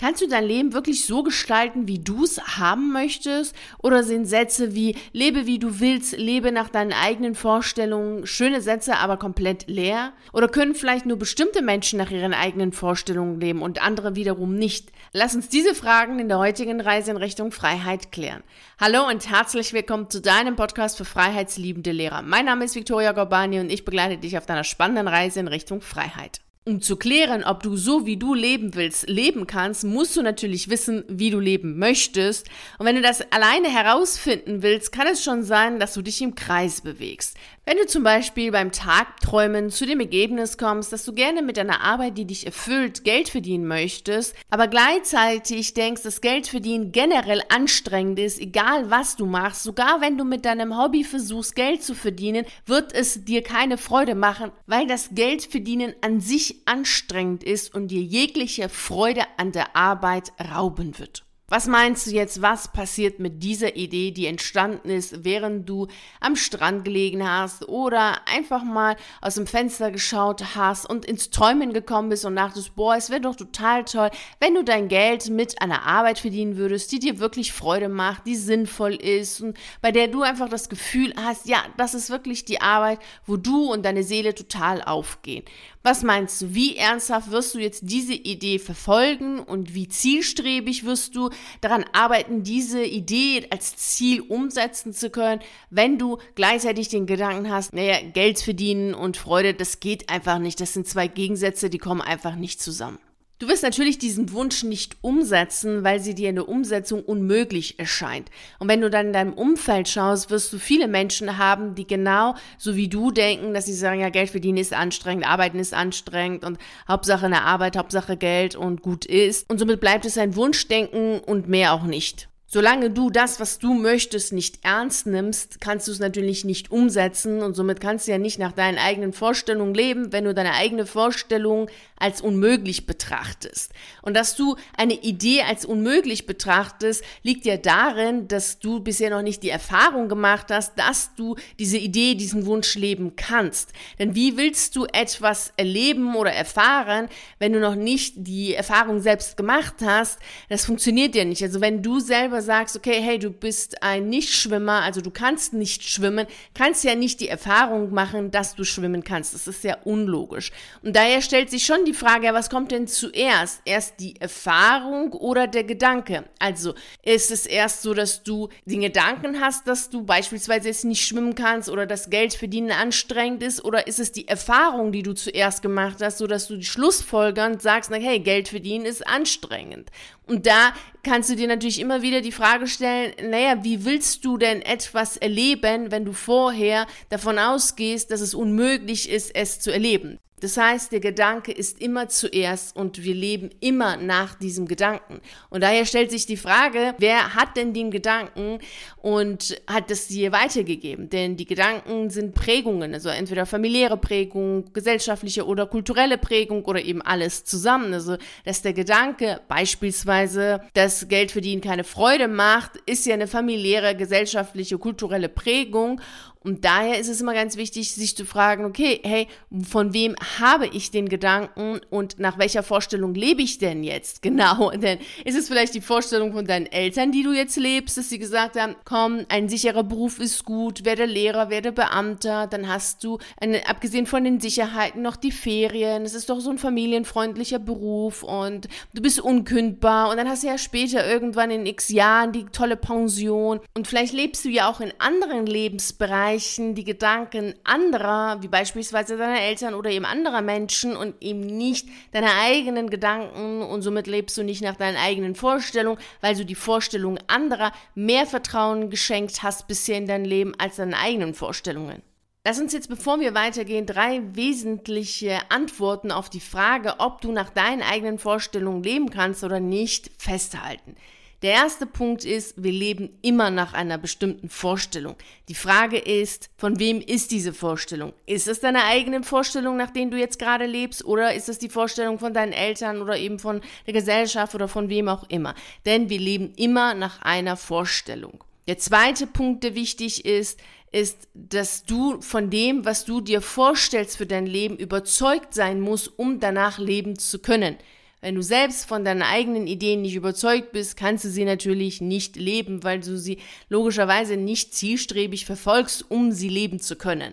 Kannst du dein Leben wirklich so gestalten, wie du es haben möchtest? Oder sind Sätze wie lebe wie du willst, lebe nach deinen eigenen Vorstellungen schöne Sätze, aber komplett leer? Oder können vielleicht nur bestimmte Menschen nach ihren eigenen Vorstellungen leben und andere wiederum nicht? Lass uns diese Fragen in der heutigen Reise in Richtung Freiheit klären. Hallo und herzlich willkommen zu deinem Podcast für freiheitsliebende Lehrer. Mein Name ist Victoria Gorbani und ich begleite dich auf deiner spannenden Reise in Richtung Freiheit. Um zu klären, ob du so wie du leben willst, leben kannst, musst du natürlich wissen, wie du leben möchtest. Und wenn du das alleine herausfinden willst, kann es schon sein, dass du dich im Kreis bewegst. Wenn du zum Beispiel beim Tagträumen zu dem Ergebnis kommst, dass du gerne mit deiner Arbeit, die dich erfüllt, Geld verdienen möchtest, aber gleichzeitig denkst, dass Geld verdienen generell anstrengend ist, egal was du machst, sogar wenn du mit deinem Hobby versuchst, Geld zu verdienen, wird es dir keine Freude machen, weil das Geld verdienen an sich anstrengend ist und dir jegliche Freude an der Arbeit rauben wird. Was meinst du jetzt, was passiert mit dieser Idee, die entstanden ist, während du am Strand gelegen hast oder einfach mal aus dem Fenster geschaut hast und ins Träumen gekommen bist und dachtest, boah, es wäre doch total toll, wenn du dein Geld mit einer Arbeit verdienen würdest, die dir wirklich Freude macht, die sinnvoll ist und bei der du einfach das Gefühl hast, ja, das ist wirklich die Arbeit, wo du und deine Seele total aufgehen. Was meinst du, wie ernsthaft wirst du jetzt diese Idee verfolgen und wie zielstrebig wirst du daran arbeiten, diese Idee als Ziel umsetzen zu können, wenn du gleichzeitig den Gedanken hast, naja, Geld verdienen und Freude, das geht einfach nicht. Das sind zwei Gegensätze, die kommen einfach nicht zusammen. Du wirst natürlich diesen Wunsch nicht umsetzen, weil sie dir in der Umsetzung unmöglich erscheint. Und wenn du dann in deinem Umfeld schaust, wirst du viele Menschen haben, die genau so wie du denken, dass sie sagen, ja, Geld verdienen ist anstrengend, arbeiten ist anstrengend und Hauptsache in der Arbeit, Hauptsache Geld und gut ist. Und somit bleibt es ein Wunschdenken und mehr auch nicht. Solange du das, was du möchtest, nicht ernst nimmst, kannst du es natürlich nicht umsetzen und somit kannst du ja nicht nach deinen eigenen Vorstellungen leben, wenn du deine eigene Vorstellung als unmöglich betrachtest. Und dass du eine Idee als unmöglich betrachtest, liegt ja darin, dass du bisher noch nicht die Erfahrung gemacht hast, dass du diese Idee, diesen Wunsch leben kannst. Denn wie willst du etwas erleben oder erfahren, wenn du noch nicht die Erfahrung selbst gemacht hast? Das funktioniert ja nicht. Also wenn du selber sagst, okay, hey, du bist ein Nichtschwimmer, also du kannst nicht schwimmen, kannst ja nicht die Erfahrung machen, dass du schwimmen kannst. Das ist ja unlogisch. Und daher stellt sich schon die Frage, was kommt denn zuerst? Erst die Erfahrung oder der Gedanke? Also ist es erst so, dass du den Gedanken hast, dass du beispielsweise jetzt nicht schwimmen kannst oder das Geld verdienen anstrengend ist oder ist es die Erfahrung, die du zuerst gemacht hast, so dass du die Schlussfolgernd sagst, na, hey, Geld verdienen ist anstrengend. Und da kannst du dir natürlich immer wieder die Frage stellen, naja, wie willst du denn etwas erleben, wenn du vorher davon ausgehst, dass es unmöglich ist, es zu erleben? Das heißt, der Gedanke ist immer zuerst und wir leben immer nach diesem Gedanken. Und daher stellt sich die Frage, wer hat denn den Gedanken und hat das dir weitergegeben? Denn die Gedanken sind Prägungen, also entweder familiäre Prägung, gesellschaftliche oder kulturelle Prägung oder eben alles zusammen. Also, dass der Gedanke beispielsweise, dass Geld verdienen keine Freude macht, ist ja eine familiäre, gesellschaftliche, kulturelle Prägung und daher ist es immer ganz wichtig, sich zu fragen, okay, hey, von wem habe ich den Gedanken und nach welcher Vorstellung lebe ich denn jetzt? Genau, denn ist es vielleicht die Vorstellung von deinen Eltern, die du jetzt lebst, dass sie gesagt haben, komm, ein sicherer Beruf ist gut, werde Lehrer, werde Beamter, dann hast du, eine, abgesehen von den Sicherheiten, noch die Ferien, es ist doch so ein familienfreundlicher Beruf und du bist unkündbar. Und dann hast du ja später irgendwann in x Jahren die tolle Pension. Und vielleicht lebst du ja auch in anderen Lebensbereichen, Bereichen die Gedanken anderer, wie beispielsweise deiner Eltern oder eben anderer Menschen und eben nicht deine eigenen Gedanken und somit lebst du nicht nach deinen eigenen Vorstellungen, weil du die Vorstellungen anderer mehr Vertrauen geschenkt hast bisher in dein Leben als deinen eigenen Vorstellungen. Lass uns jetzt, bevor wir weitergehen, drei wesentliche Antworten auf die Frage, ob du nach deinen eigenen Vorstellungen leben kannst oder nicht, festhalten. Der erste Punkt ist, wir leben immer nach einer bestimmten Vorstellung. Die Frage ist, von wem ist diese Vorstellung? Ist es deine eigene Vorstellung, nach denen du jetzt gerade lebst, oder ist es die Vorstellung von deinen Eltern oder eben von der Gesellschaft oder von wem auch immer? Denn wir leben immer nach einer Vorstellung. Der zweite Punkt, der wichtig ist, ist, dass du von dem, was du dir vorstellst für dein Leben, überzeugt sein musst, um danach leben zu können. Wenn du selbst von deinen eigenen Ideen nicht überzeugt bist, kannst du sie natürlich nicht leben, weil du sie logischerweise nicht zielstrebig verfolgst, um sie leben zu können.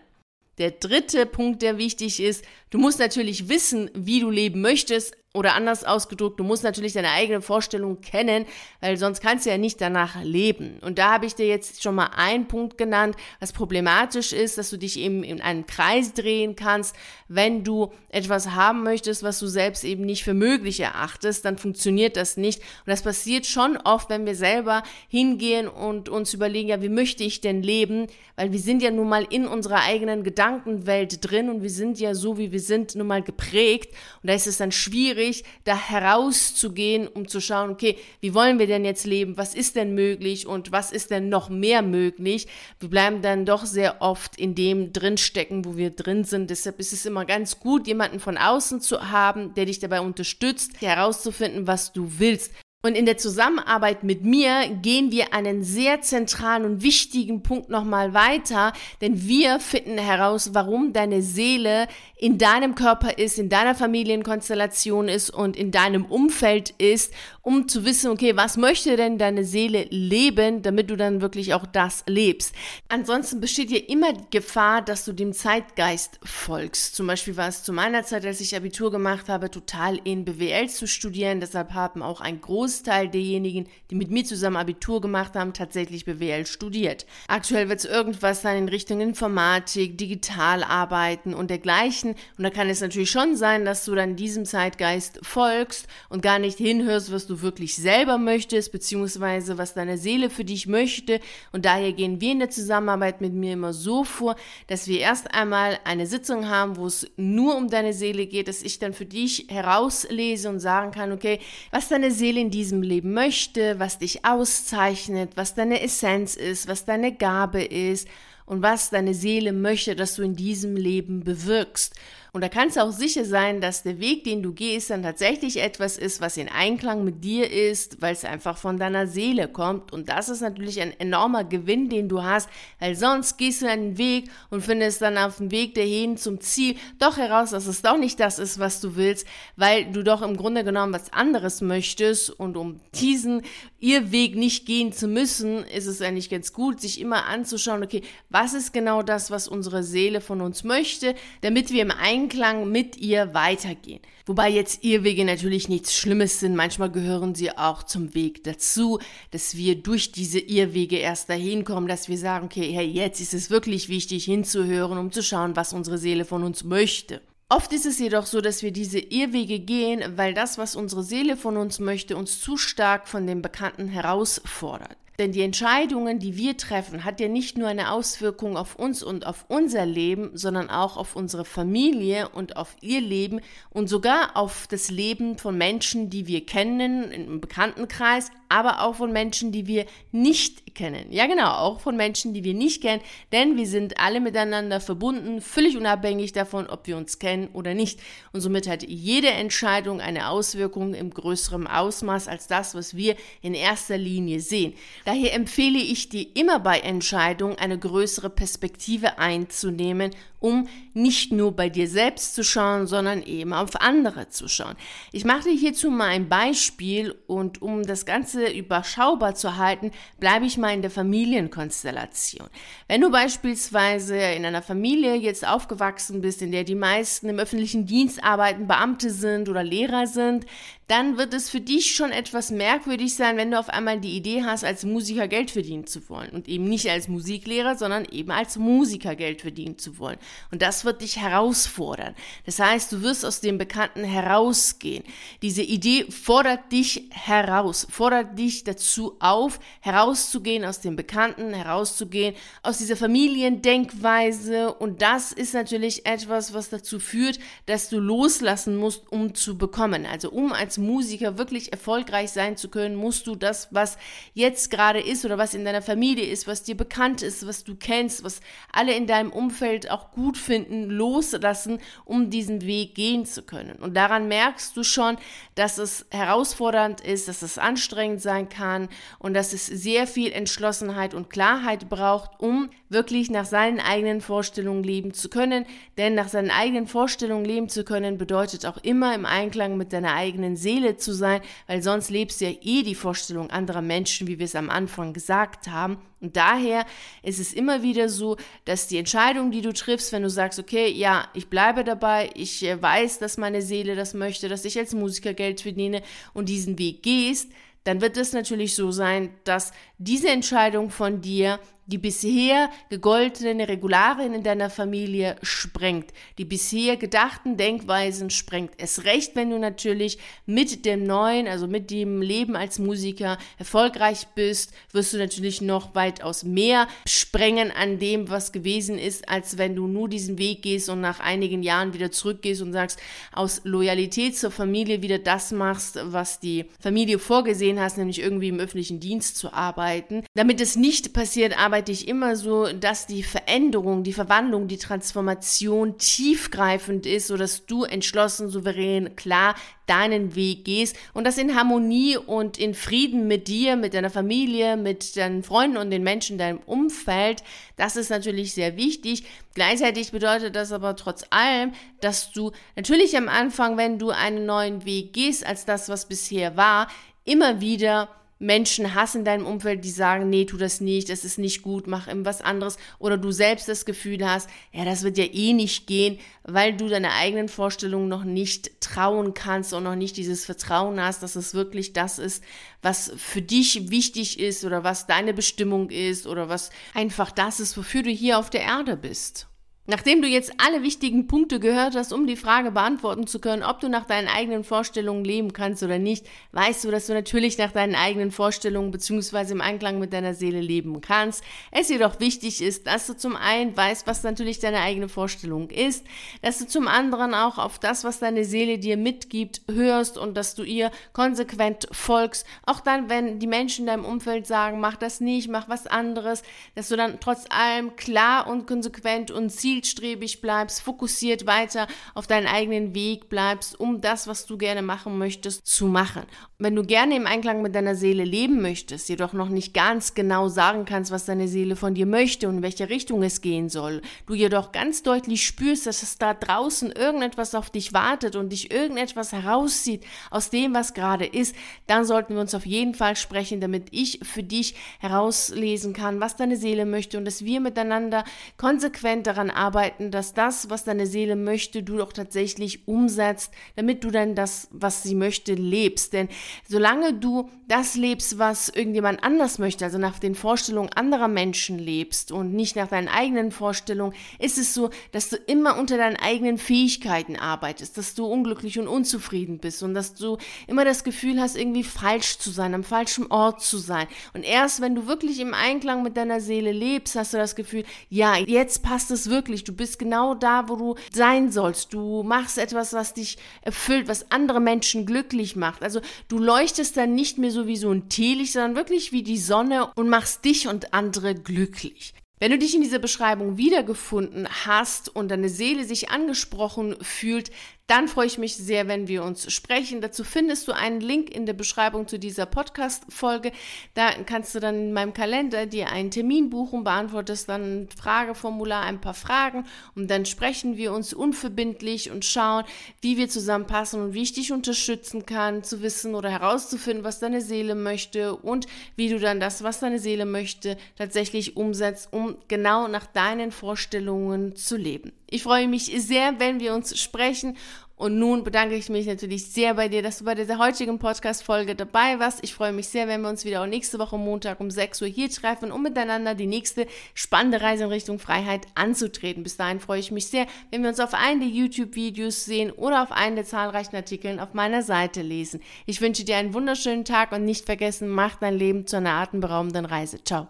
Der dritte Punkt, der wichtig ist, du musst natürlich wissen, wie du leben möchtest, oder anders ausgedrückt, du musst natürlich deine eigene Vorstellung kennen, weil sonst kannst du ja nicht danach leben. Und da habe ich dir jetzt schon mal einen Punkt genannt, was problematisch ist, dass du dich eben in einen Kreis drehen kannst. Wenn du etwas haben möchtest, was du selbst eben nicht für möglich erachtest, dann funktioniert das nicht. Und das passiert schon oft, wenn wir selber hingehen und uns überlegen, ja, wie möchte ich denn leben? Weil wir sind ja nun mal in unserer eigenen Gedankenwelt drin und wir sind ja so, wie wir sind, nun mal geprägt. Und da ist es dann schwierig, schwierig, da herauszugehen, um zu schauen, okay, wie wollen wir denn jetzt leben? Was ist denn möglich und was ist denn noch mehr möglich? Wir bleiben dann doch sehr oft in dem drinstecken, wo wir drin sind. Deshalb ist es immer ganz gut, jemanden von außen zu haben, der dich dabei unterstützt, herauszufinden, was du willst. Und in der Zusammenarbeit mit mir gehen wir einen sehr zentralen und wichtigen Punkt nochmal weiter, denn wir finden heraus, warum deine Seele in deinem Körper ist, in deiner Familienkonstellation ist und in deinem Umfeld ist, um zu wissen, okay, was möchte denn deine Seele leben, damit du dann wirklich auch das lebst. Ansonsten besteht hier immer die Gefahr, dass du dem Zeitgeist folgst. Zum Beispiel war es zu meiner Zeit, als ich Abitur gemacht habe, total in BWL zu studieren. Deshalb haben auch ein Großteil derjenigen, die mit mir zusammen Abitur gemacht haben, tatsächlich BWL studiert. Aktuell wird es irgendwas sein in Richtung Informatik, Digitalarbeiten und dergleichen. Und da kann es natürlich schon sein, dass du dann diesem Zeitgeist folgst und gar nicht hinhörst, was du wirklich selber möchtest, beziehungsweise was deine Seele für dich möchte. Und daher gehen wir in der Zusammenarbeit mit mir immer so vor, dass wir erst einmal eine Sitzung haben, wo es nur um deine Seele geht, dass ich dann für dich herauslese und sagen kann, okay, was deine Seele in diesem Leben möchte, was dich auszeichnet, was deine Essenz ist, was deine Gabe ist und was deine Seele möchte, dass du in diesem Leben bewirkst. Und da kannst du auch sicher sein, dass der Weg, den du gehst, dann tatsächlich etwas ist, was in Einklang mit dir ist, weil es einfach von deiner Seele kommt. Und das ist natürlich ein enormer Gewinn, den du hast, weil sonst gehst du einen Weg und findest dann auf dem Weg dahin zum Ziel doch heraus, dass es doch nicht das ist, was du willst, weil du doch im Grunde genommen was anderes möchtest. Und um diesen ihr Weg nicht gehen zu müssen, ist es eigentlich ganz gut, sich immer anzuschauen, okay, was ist genau das, was unsere Seele von uns möchte, damit wir im Einklang mit ihr weitergehen. Wobei jetzt Irrwege natürlich nichts Schlimmes sind. Manchmal gehören sie auch zum Weg dazu, dass wir durch diese Irrwege erst dahin kommen, dass wir sagen, okay, hey, jetzt ist es wirklich wichtig hinzuhören, um zu schauen, was unsere Seele von uns möchte. Oft ist es jedoch so, dass wir diese Irrwege gehen, weil das, was unsere Seele von uns möchte, uns zu stark von dem Bekannten herausfordert. Denn die Entscheidungen, die wir treffen, hat ja nicht nur eine Auswirkung auf uns und auf unser Leben, sondern auch auf unsere Familie und auf ihr Leben und sogar auf das Leben von Menschen, die wir kennen, im Bekanntenkreis, aber auch von Menschen, die wir nicht kennen. Ja, genau, auch von Menschen, die wir nicht kennen, denn wir sind alle miteinander verbunden, völlig unabhängig davon, ob wir uns kennen oder nicht. Und somit hat jede Entscheidung eine Auswirkung im größeren Ausmaß als das, was wir in erster Linie sehen. Daher empfehle ich dir immer bei Entscheidungen eine größere Perspektive einzunehmen, um nicht nur bei dir selbst zu schauen, sondern eben auf andere zu schauen. Ich mache dir hierzu mal ein Beispiel und um das Ganze überschaubar zu halten, bleibe ich mal in der Familienkonstellation. Wenn du beispielsweise in einer Familie jetzt aufgewachsen bist, in der die meisten im öffentlichen Dienst arbeiten, Beamte sind oder Lehrer sind, dann wird es für dich schon etwas merkwürdig sein, wenn du auf einmal die Idee hast, als Musiker Geld verdienen zu wollen. Und eben nicht als Musiklehrer, sondern eben als Musiker Geld verdienen zu wollen. Und das wird dich herausfordern. Das heißt, du wirst aus dem Bekannten herausgehen. Diese Idee fordert dich heraus, fordert dich dazu auf, herauszugehen aus dem Bekannten, herauszugehen aus dieser Familiendenkweise. Und das ist natürlich etwas, was dazu führt, dass du loslassen musst, um zu bekommen. Also um als Musiker wirklich erfolgreich sein zu können, musst du das, was jetzt gerade ist oder was in deiner Familie ist, was dir bekannt ist, was du kennst, was alle in deinem Umfeld auch gut finden, loslassen, um diesen Weg gehen zu können. Und daran merkst du schon, dass es herausfordernd ist, dass es anstrengend sein kann und dass es sehr viel Entschlossenheit und Klarheit braucht, um wirklich nach seinen eigenen Vorstellungen leben zu können. Denn nach seinen eigenen Vorstellungen leben zu können bedeutet auch immer im Einklang mit deiner eigenen Seele Seele zu sein, weil sonst lebst du ja eh die Vorstellung anderer Menschen, wie wir es am Anfang gesagt haben. Und daher ist es immer wieder so, dass die Entscheidung, die du triffst, wenn du sagst, okay, ja, ich bleibe dabei, ich äh, weiß, dass meine Seele das möchte, dass ich als Musiker Geld verdiene und diesen Weg gehst, dann wird es natürlich so sein, dass diese Entscheidung von dir die bisher gegoltenen Regularien in deiner Familie sprengt, die bisher gedachten Denkweisen sprengt. Es recht, wenn du natürlich mit dem neuen, also mit dem Leben als Musiker erfolgreich bist, wirst du natürlich noch weitaus mehr sprengen an dem, was gewesen ist, als wenn du nur diesen Weg gehst und nach einigen Jahren wieder zurückgehst und sagst, aus Loyalität zur Familie wieder das machst, was die Familie vorgesehen hast, nämlich irgendwie im öffentlichen Dienst zu arbeiten. Damit es nicht passiert, arbeite arbeite ich immer so, dass die Veränderung, die Verwandlung, die Transformation tiefgreifend ist, sodass du entschlossen, souverän, klar deinen Weg gehst und das in Harmonie und in Frieden mit dir, mit deiner Familie, mit deinen Freunden und den Menschen in deinem Umfeld. Das ist natürlich sehr wichtig. Gleichzeitig bedeutet das aber trotz allem, dass du natürlich am Anfang, wenn du einen neuen Weg gehst als das, was bisher war, immer wieder Menschen hast in deinem Umfeld, die sagen, nee, tu das nicht, das ist nicht gut, mach irgendwas anderes. Oder du selbst das Gefühl hast, ja, das wird ja eh nicht gehen, weil du deine eigenen Vorstellungen noch nicht trauen kannst und noch nicht dieses Vertrauen hast, dass es wirklich das ist, was für dich wichtig ist oder was deine Bestimmung ist oder was einfach das ist, wofür du hier auf der Erde bist. Nachdem du jetzt alle wichtigen Punkte gehört hast, um die Frage beantworten zu können, ob du nach deinen eigenen Vorstellungen leben kannst oder nicht, weißt du, dass du natürlich nach deinen eigenen Vorstellungen bzw. im Einklang mit deiner Seele leben kannst. Es jedoch wichtig ist, dass du zum einen weißt, was natürlich deine eigene Vorstellung ist, dass du zum anderen auch auf das, was deine Seele dir mitgibt, hörst und dass du ihr konsequent folgst. Auch dann, wenn die Menschen in deinem Umfeld sagen, mach das nicht, mach was anderes, dass du dann trotz allem klar und konsequent und zielstrebig zielstrebig bleibst, fokussiert weiter auf deinen eigenen Weg bleibst, um das, was du gerne machen möchtest, zu machen. Wenn du gerne im Einklang mit deiner Seele leben möchtest, jedoch noch nicht ganz genau sagen kannst, was deine Seele von dir möchte und in welche Richtung es gehen soll, du jedoch ganz deutlich spürst, dass es da draußen irgendetwas auf dich wartet und dich irgendetwas herauszieht aus dem, was gerade ist, dann sollten wir uns auf jeden Fall sprechen, damit ich für dich herauslesen kann, was deine Seele möchte und dass wir miteinander konsequent daran arbeiten, arbeiten, dass das, was deine Seele möchte, du doch tatsächlich umsetzt, damit du dann das, was sie möchte, lebst. Denn solange du das lebst, was irgendjemand anders möchte, also nach den Vorstellungen anderer Menschen lebst und nicht nach deinen eigenen Vorstellungen, ist es so, dass du immer unter deinen eigenen Fähigkeiten arbeitest, dass du unglücklich und unzufrieden bist und dass du immer das Gefühl hast, irgendwie falsch zu sein, am falschen Ort zu sein. Und erst wenn du wirklich im Einklang mit deiner Seele lebst, hast du das Gefühl, ja, jetzt passt es wirklich glücklich. Du bist genau da, wo du sein sollst. Du machst etwas, was dich erfüllt, was andere Menschen glücklich macht. Also du leuchtest dann nicht mehr so wie so ein Teelicht, sondern wirklich wie die Sonne und machst dich und andere glücklich. Wenn du dich in dieser Beschreibung wiedergefunden hast und deine Seele sich angesprochen fühlt, dann freue ich mich sehr, wenn wir uns sprechen. Dazu findest du einen Link in der Beschreibung zu dieser Podcast-Folge. Da kannst du dann in meinem Kalender dir einen Termin buchen, beantwortest dann ein Frageformular, ein paar Fragen und dann sprechen wir uns unverbindlich und schauen, wie wir zusammenpassen und wie ich dich unterstützen kann, zu wissen oder herauszufinden, was deine Seele möchte und wie du dann das, was deine Seele möchte, tatsächlich umsetzt, genau nach deinen Vorstellungen zu leben. Ich freue mich sehr, wenn wir uns sprechen. Und nun bedanke ich mich natürlich sehr bei dir, dass du bei dieser heutigen Podcast-Folge dabei warst. Ich freue mich sehr, wenn wir uns wieder auch nächste Woche Montag um 6 Uhr hier treffen, um miteinander die nächste spannende Reise in Richtung Freiheit anzutreten. Bis dahin freue ich mich sehr, wenn wir uns auf einen der YouTube-Videos sehen oder auf einen der zahlreichen Artikeln auf meiner Seite lesen. Ich wünsche dir einen wunderschönen Tag und nicht vergessen, mach dein Leben zu einer atemberaubenden Reise. Ciao.